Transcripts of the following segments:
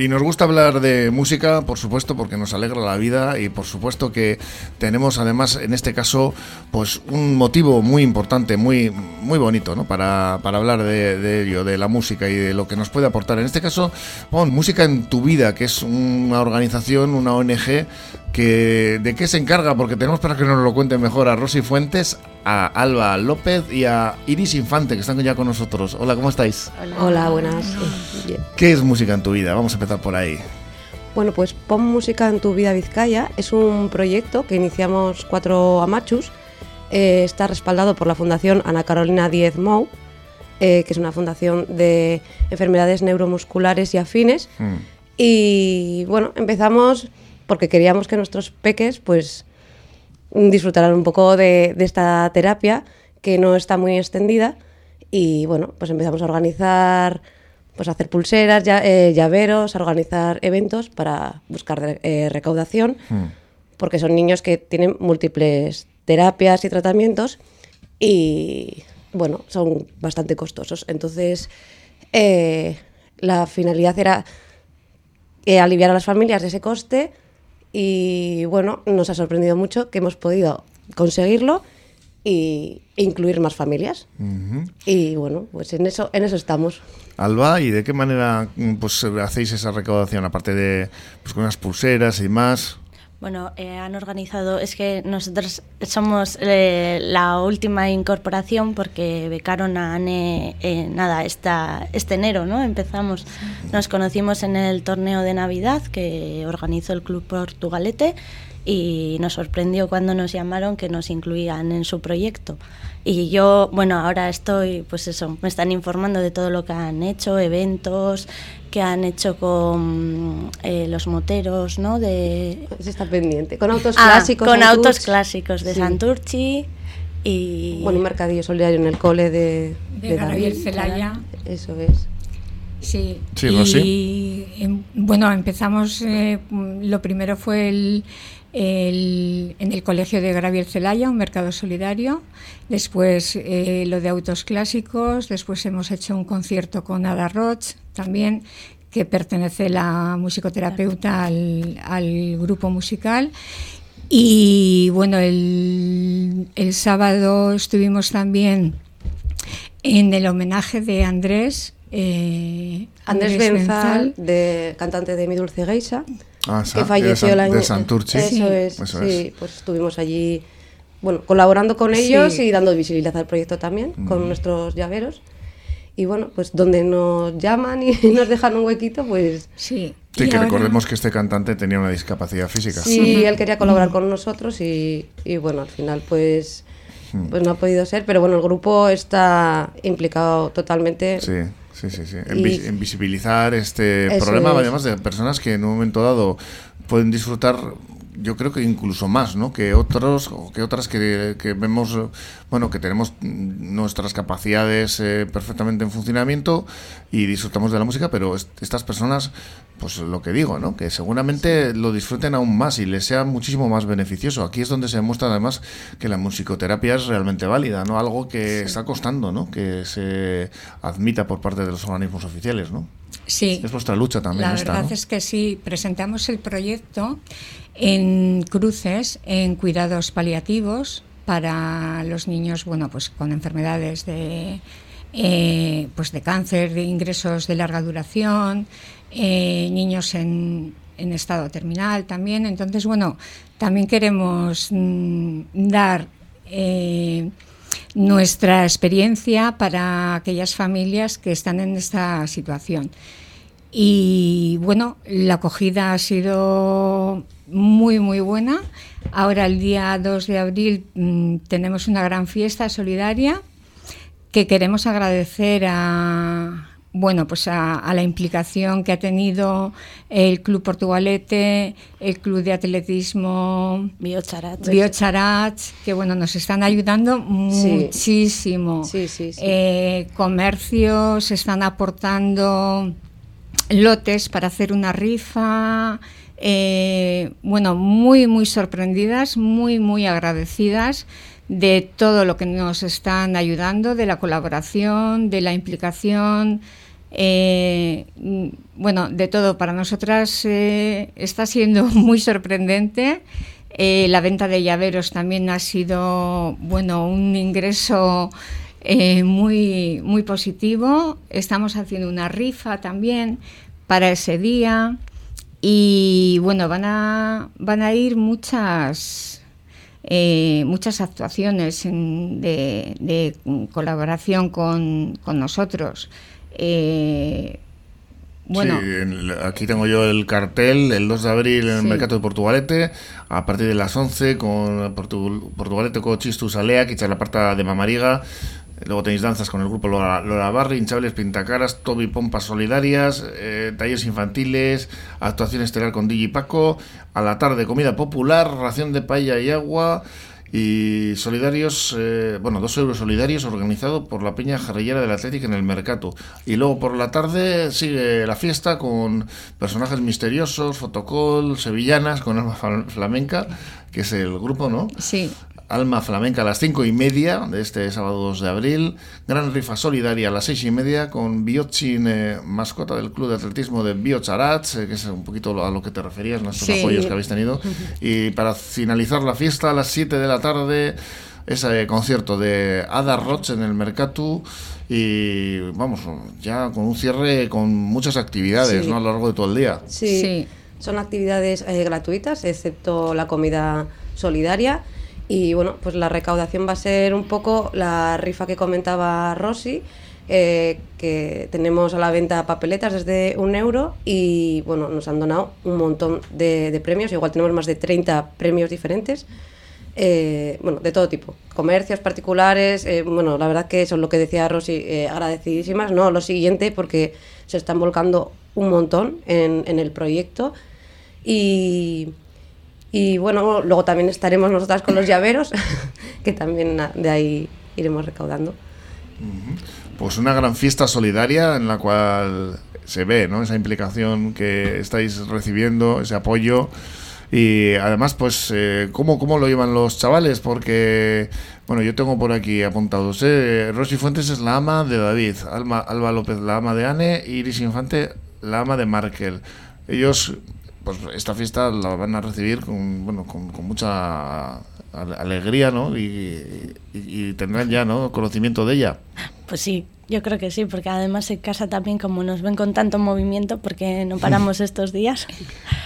Y nos gusta hablar de música, por supuesto, porque nos alegra la vida y por supuesto que tenemos además en este caso pues un motivo muy importante, muy, muy bonito, ¿no? Para, para hablar de, ello, de la música y de lo que nos puede aportar. En este caso, Música en tu vida, que es una organización, una ONG que de qué se encarga, porque tenemos para que nos lo cuenten mejor a Rosy Fuentes, a Alba López y a Iris Infante, que están ya con nosotros. Hola, ¿cómo estáis? Hola, buenas. ¿Qué es música en tu vida? Vamos a empezar por ahí. Bueno, pues Pon Música en tu vida Vizcaya es un proyecto que iniciamos cuatro amachus. Eh, está respaldado por la Fundación Ana Carolina Diez Mou, eh, que es una fundación de enfermedades neuromusculares y afines. Hmm. Y bueno, empezamos porque queríamos que nuestros peques pues disfrutaran un poco de, esta terapia que no está muy extendida y bueno, pues empezamos a organizar, pues a hacer pulseras, eh, llaveros, a organizar eventos para buscar eh, recaudación, hmm. porque son niños que tienen múltiples terapias y tratamientos y bueno, son bastante costosos. Entonces, eh, la finalidad era aliviar a las familias de ese coste y bueno, nos ha sorprendido mucho que hemos podido conseguirlo e incluir más familias. Y bueno, pues en eso, en eso estamos. Alba, ¿y de qué manera pues, hacéis esa recaudación? Aparte de pues, con unas pulseras y más. Bueno, eh, han organizado, es que nosotros somos eh, la última incorporación porque becaron a ANE, eh, nada, esta, este enero, ¿no? Empezamos, nos conocimos en el torneo de Navidad que organizó el Club Portugalete y nos sorprendió cuando nos llamaron que nos incluían en su proyecto. Y yo, bueno, ahora estoy, pues eso, me están informando de todo lo que han hecho, eventos, que han hecho con eh, los moteros, ¿no? De... Se está pendiente. Con autos ah, clásicos. Con autos clásicos de Santurchi y... Bueno, un mercadillo solidario en el cole de... De, Gabriel Celaya. Eso es. Sí, sí y, em, bueno, empezamos, eh, lo primero fue el, en el colegio de Gabriel Celaya, un mercado solidario, después eh, lo de autos clásicos, después hemos hecho un concierto con Ada Roch, también que pertenece la musicoterapeuta al, grupo musical. Y bueno, el, sábado estuvimos también en el homenaje de Andrés. Eh, Andrés, Benzal, de, cantante de Mi Dulce Geisa, ah, que falleció el año. De Santurchi. Eso es, sí, pues estuvimos allí bueno, colaborando con ellos y dando visibilidad al proyecto también, con nuestros llaveros y bueno, pues donde nos llaman y nos dejan un huequito, pues... Sí. Sí, que recordemos que este cantante tenía una discapacidad física. Sí, él quería colaborar con nosotros y, bueno, al final pues, hmm. pues no ha podido ser, pero bueno, el grupo está implicado totalmente. Sí. Sí, sí, sí. En, visibilizar este problema, además de personas que en un momento dado pueden disfrutar yo creo que incluso más, ¿no? Que otros o que otras que, que vemos, bueno, que tenemos nuestras capacidades eh, perfectamente en funcionamiento y disfrutamos de la música, pero estas personas, pues lo que digo, ¿no? Que seguramente lo disfruten aún más y les sea muchísimo más beneficioso. Aquí es donde se demuestra además que la musicoterapia es realmente válida, ¿no? Algo que está costando, ¿no? Que se admita por parte de los organismos oficiales, ¿no? Sí. Es vuestra lucha también. La verdad es que sí, presentamos el proyecto en cruces, en cuidados paliativos para los niños, bueno, pues con enfermedades de, eh, pues de cáncer, de ingresos de larga duración, eh, niños en, estado terminal también. Entonces, bueno, también queremos mm, dar eh, nuestra experiencia para aquellas familias que están en esta situación. Y bueno, la acogida ha sido muy, muy buena. Ahora, el día 2 de abril, mm, tenemos una gran fiesta solidaria que queremos agradecer a, bueno, pues a, la implicación que ha tenido el Club Portugalete, el Club de Atletismo Biocharat, que bueno, nos están ayudando muchísimo. Eh, comercios están aportando lotes para hacer una rifa. Eh, bueno, muy, muy sorprendidas, muy, muy agradecidas de todo lo que nos están ayudando, de la colaboración, de la implicación, Eh, bueno, de todo, para nosotras eh, está siendo muy sorprendente. La venta de llaveros también ha sido, bueno, un ingreso muy, muy positivo. Estamos haciendo una rifa también para ese día. Y bueno, van a, van a ir muchas, muchas actuaciones de, colaboración con, con nosotros. Eh, bueno. aquí tengo yo el cartel, el 2 de abril en el mercado de Portugalete, a partir de las 11 con Portugalete con Chistus Alea, que la parte de Mamariga. Luego tenéis danzas con el grupo Lola, Barri, hinchables, pintacaras, Toby Pompas Solidarias, eh, talleres infantiles, actuación estelar con Digi Paco, a la tarde comida popular, ración de paella y agua, y solidarios, eh, bueno, dos euros solidarios organizado por la Peña Jarrillera del Atlético en el Mercato. Y luego por la tarde sigue la fiesta con personajes misteriosos, fotocall, sevillanas con alma flamenca, que es el grupo, ¿no? Sí. Alma Flamenca a las cinco y media de este sábado 2 de abril. Gran rifa solidaria a las seis y media con Biochin, eh, mascota del Club de Atletismo de Biocharats, eh, que es un poquito a lo que te referías, nuestros apoyos que habéis tenido. Y para finalizar la fiesta a las 7 de la tarde, ese concierto de Ada Roch en el Mercatu y vamos, ya con un cierre con muchas actividades ¿no? a lo largo de todo el día. Sí, son actividades eh, gratuitas, excepto la comida solidaria y bueno, pues la recaudación va a ser un poco la rifa que comentaba Rosy, eh, que tenemos a la venta papeletas desde un euro y bueno, nos han donado un montón de, premios, igual tenemos más de 30 premios diferentes. Eh, bueno, de todo tipo, comercios particulares, eh, bueno, la verdad que eso es lo que decía Rosy, agradecidísimas, no, lo siguiente, porque se están volcando un montón en, en el proyecto. Y, y bueno, luego también estaremos nosotras con los llaveros, que también de ahí iremos recaudando. Pues una gran fiesta solidaria en la cual se ve ¿no? esa implicación que estáis recibiendo, ese apoyo. Y además, pues, eh, ¿cómo, ¿cómo lo llevan los chavales? Porque, bueno, yo tengo por aquí apuntados. ¿eh? Rosy Fuentes es la ama de David, Alma, Alba López la ama de Anne, Iris Infante la ama de Markel. Ellos pues esta fiesta la van a recibir con, bueno, con, mucha alegría, ¿no? Y, tendrán ya, ¿no? Conocimiento de ella. Pues sí, yo creo que sí, porque además en casa también, como nos ven con tanto movimiento, porque no paramos estos días.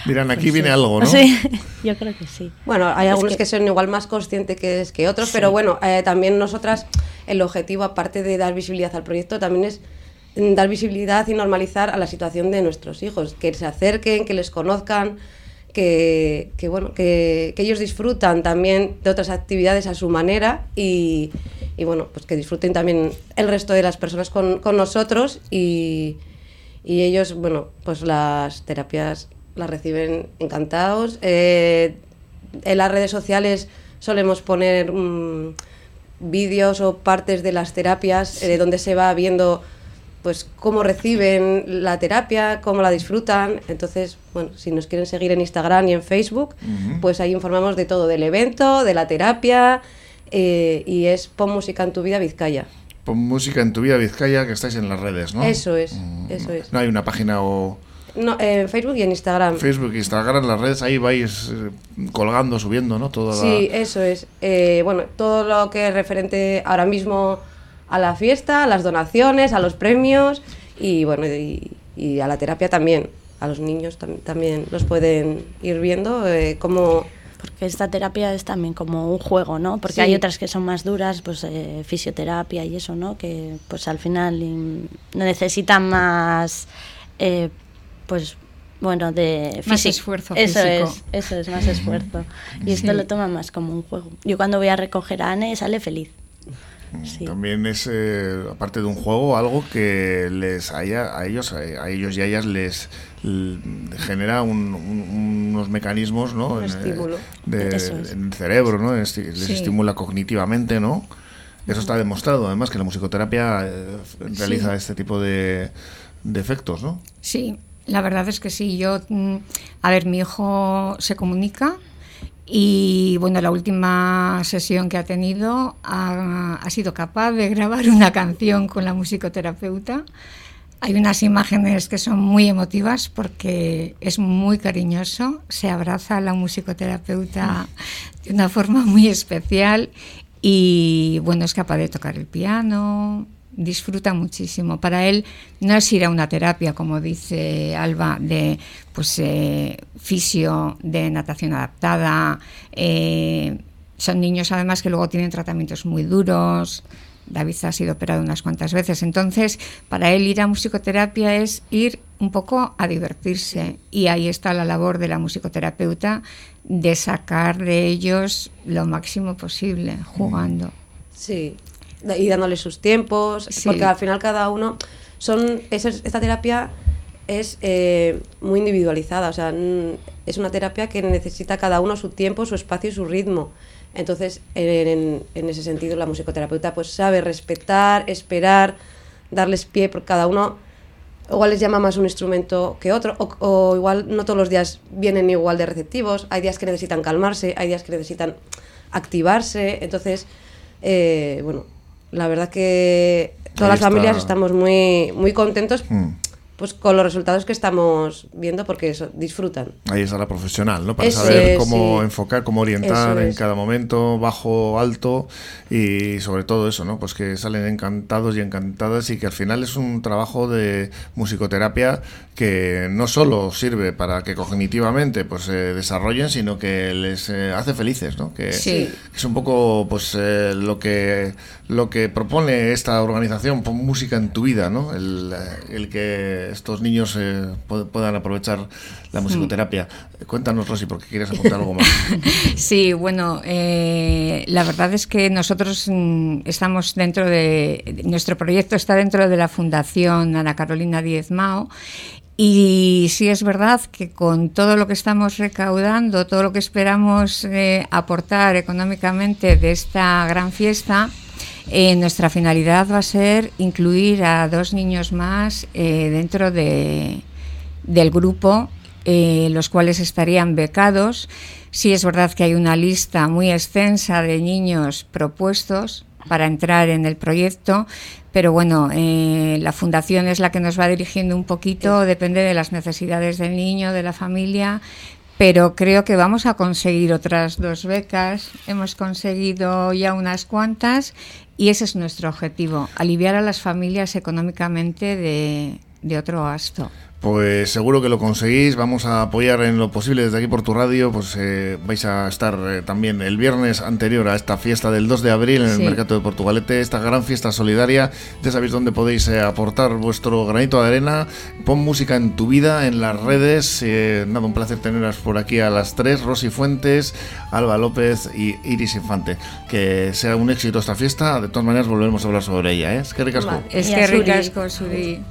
Miran, aquí pues viene algo, ¿no? Sí, yo creo que sí. Bueno, hay algunos que... son igual más conscientes que, que otros, pero bueno, eh, también nosotras, el objetivo, aparte de dar visibilidad al proyecto, también es dar visibilidad y normalizar a la situación de nuestros hijos, que se acerquen, que les conozcan, que, bueno, que, ellos disfrutan también de otras actividades a su manera y, bueno, pues que disfruten también el resto de las personas con, nosotros y, ellos, bueno, pues las terapias las reciben encantados. Eh, en las redes sociales solemos poner mm, vídeos o partes de las terapias de eh, donde se va viendo pues cómo reciben la terapia, cómo la disfrutan. Entonces, bueno, si nos quieren seguir en Instagram y en Facebook, pues ahí informamos de todo, del evento, de la terapia, eh, y es Pon Música en tu vida Vizcaya. Pon Música en tu vida Vizcaya, que estáis en las redes, ¿no? Eso es, mm, eso es. No hay una página o... No, en Facebook y en Instagram. Facebook y Instagram, en las redes, ahí vais eh, colgando, subiendo, ¿no? Toda sí, eso es. Eh, bueno, todo lo que es referente ahora mismo a la fiesta, a las donaciones, a los premios y bueno, y, a la terapia también. A los niños también los pueden ir viendo eh, como... Porque esta terapia es también como un juego, ¿no? Porque hay otras que son más duras, pues eh, fisioterapia y eso, ¿no? Que pues al final necesitan más, eh, pues bueno, de más esfuerzo eso físico. es, eso es más esfuerzo. Y esto lo toma más como un juego. Yo cuando voy a recoger a Anne sale feliz. También es, eh, aparte de un juego, algo que les haya, a ellos, a ellos y a ellas les genera unos mecanismos ¿no? en, el cerebro, ¿no? les estimula cognitivamente, ¿no? Eso está demostrado, además, que la musicoterapia eh, realiza este tipo de, de efectos, ¿no? Sí, la verdad es que sí. Yo, mm, a ver, mi hijo se comunica y bueno, la última sesión que ha tenido ha, sido capaz de grabar una canción con la musicoterapeuta. hay unas imágenes que son muy emotivas porque es muy cariñoso, se abraza a la musicoterapeuta de una forma muy especial y bueno, es capaz de tocar el piano, disfruta muchísimo. Para él no es ir a una terapia, como dice Alba, de pues eh, fisio, de natación adaptada. Eh, son niños además que luego tienen tratamientos muy duros. David ha sido operado unas cuantas veces. Entonces, para él ir a musicoterapia es ir un poco a divertirse. Y ahí está la labor de la musicoterapeuta de sacar de ellos lo máximo posible, jugando. Sí, y dándole sus tiempos, porque al final cada uno son esta terapia es eh, muy individualizada, o sea, es una terapia que necesita cada uno su tiempo, su espacio y su ritmo. Entonces, en, ese sentido, la musicoterapeuta pues sabe respetar, esperar, darles pie, porque cada uno. Igual les llama más un instrumento que otro, o, igual no todos los días vienen igual de receptivos, hay días que necesitan calmarse, hay días que necesitan activarse, entonces, eh, bueno, la verdad que todas las familias estamos muy, muy contentos. Mm pues con los resultados que estamos viendo porque eso, disfrutan. Ahí está la profesional, ¿no? Para saber cómo enfocar, cómo orientar en cada momento, bajo, alto y sobre todo eso, ¿no? Pues que salen encantados y encantadas y que al final es un trabajo de musicoterapia que no solo sirve para que cognitivamente pues se desarrollen, sino que les eh, hace felices, ¿no? Que, es un poco pues eh, lo que lo que propone esta organización, pon música en tu vida, ¿no? El, el que estos niños eh, puedan aprovechar la musicoterapia. Cuéntanos, Rosy, porque quieres apuntar algo más. Sí, bueno, eh, la verdad es que nosotros mm, estamos dentro de, nuestro proyecto está dentro de la Fundación Ana Carolina Diez Mao y sí es verdad que con todo lo que estamos recaudando, todo lo que esperamos eh, aportar económicamente de esta gran fiesta, eh, nuestra finalidad va a ser incluir a dos niños más eh, dentro de, del grupo, los cuales estarían becados. Sí es verdad que hay una lista muy extensa de niños propuestos para entrar en el proyecto, pero bueno, la fundación es la que nos va dirigiendo un poquito, depende de las necesidades del niño, de la familia, pero creo que vamos a conseguir otras dos becas. Hemos conseguido ya unas cuantas y ese es nuestro objetivo, aliviar a las familias económicamente de, de otro gasto. Pues seguro que lo conseguís, vamos a apoyar en lo posible desde aquí por tu radio, pues eh, vais a estar eh, también el viernes anterior a esta fiesta del 2 de abril en el Mercado de Portugalete, esta gran fiesta solidaria, ya sabéis dónde podéis eh, aportar vuestro granito de arena, pon música en tu vida, en las redes, nada, un placer teneras por aquí a las tres, Rosy Fuentes, Alba López y Iris Infante, que sea un éxito esta fiesta, de todas maneras volveremos a hablar sobre ella, ¿eh? Es que ricasco. Es que ricasco, Suri.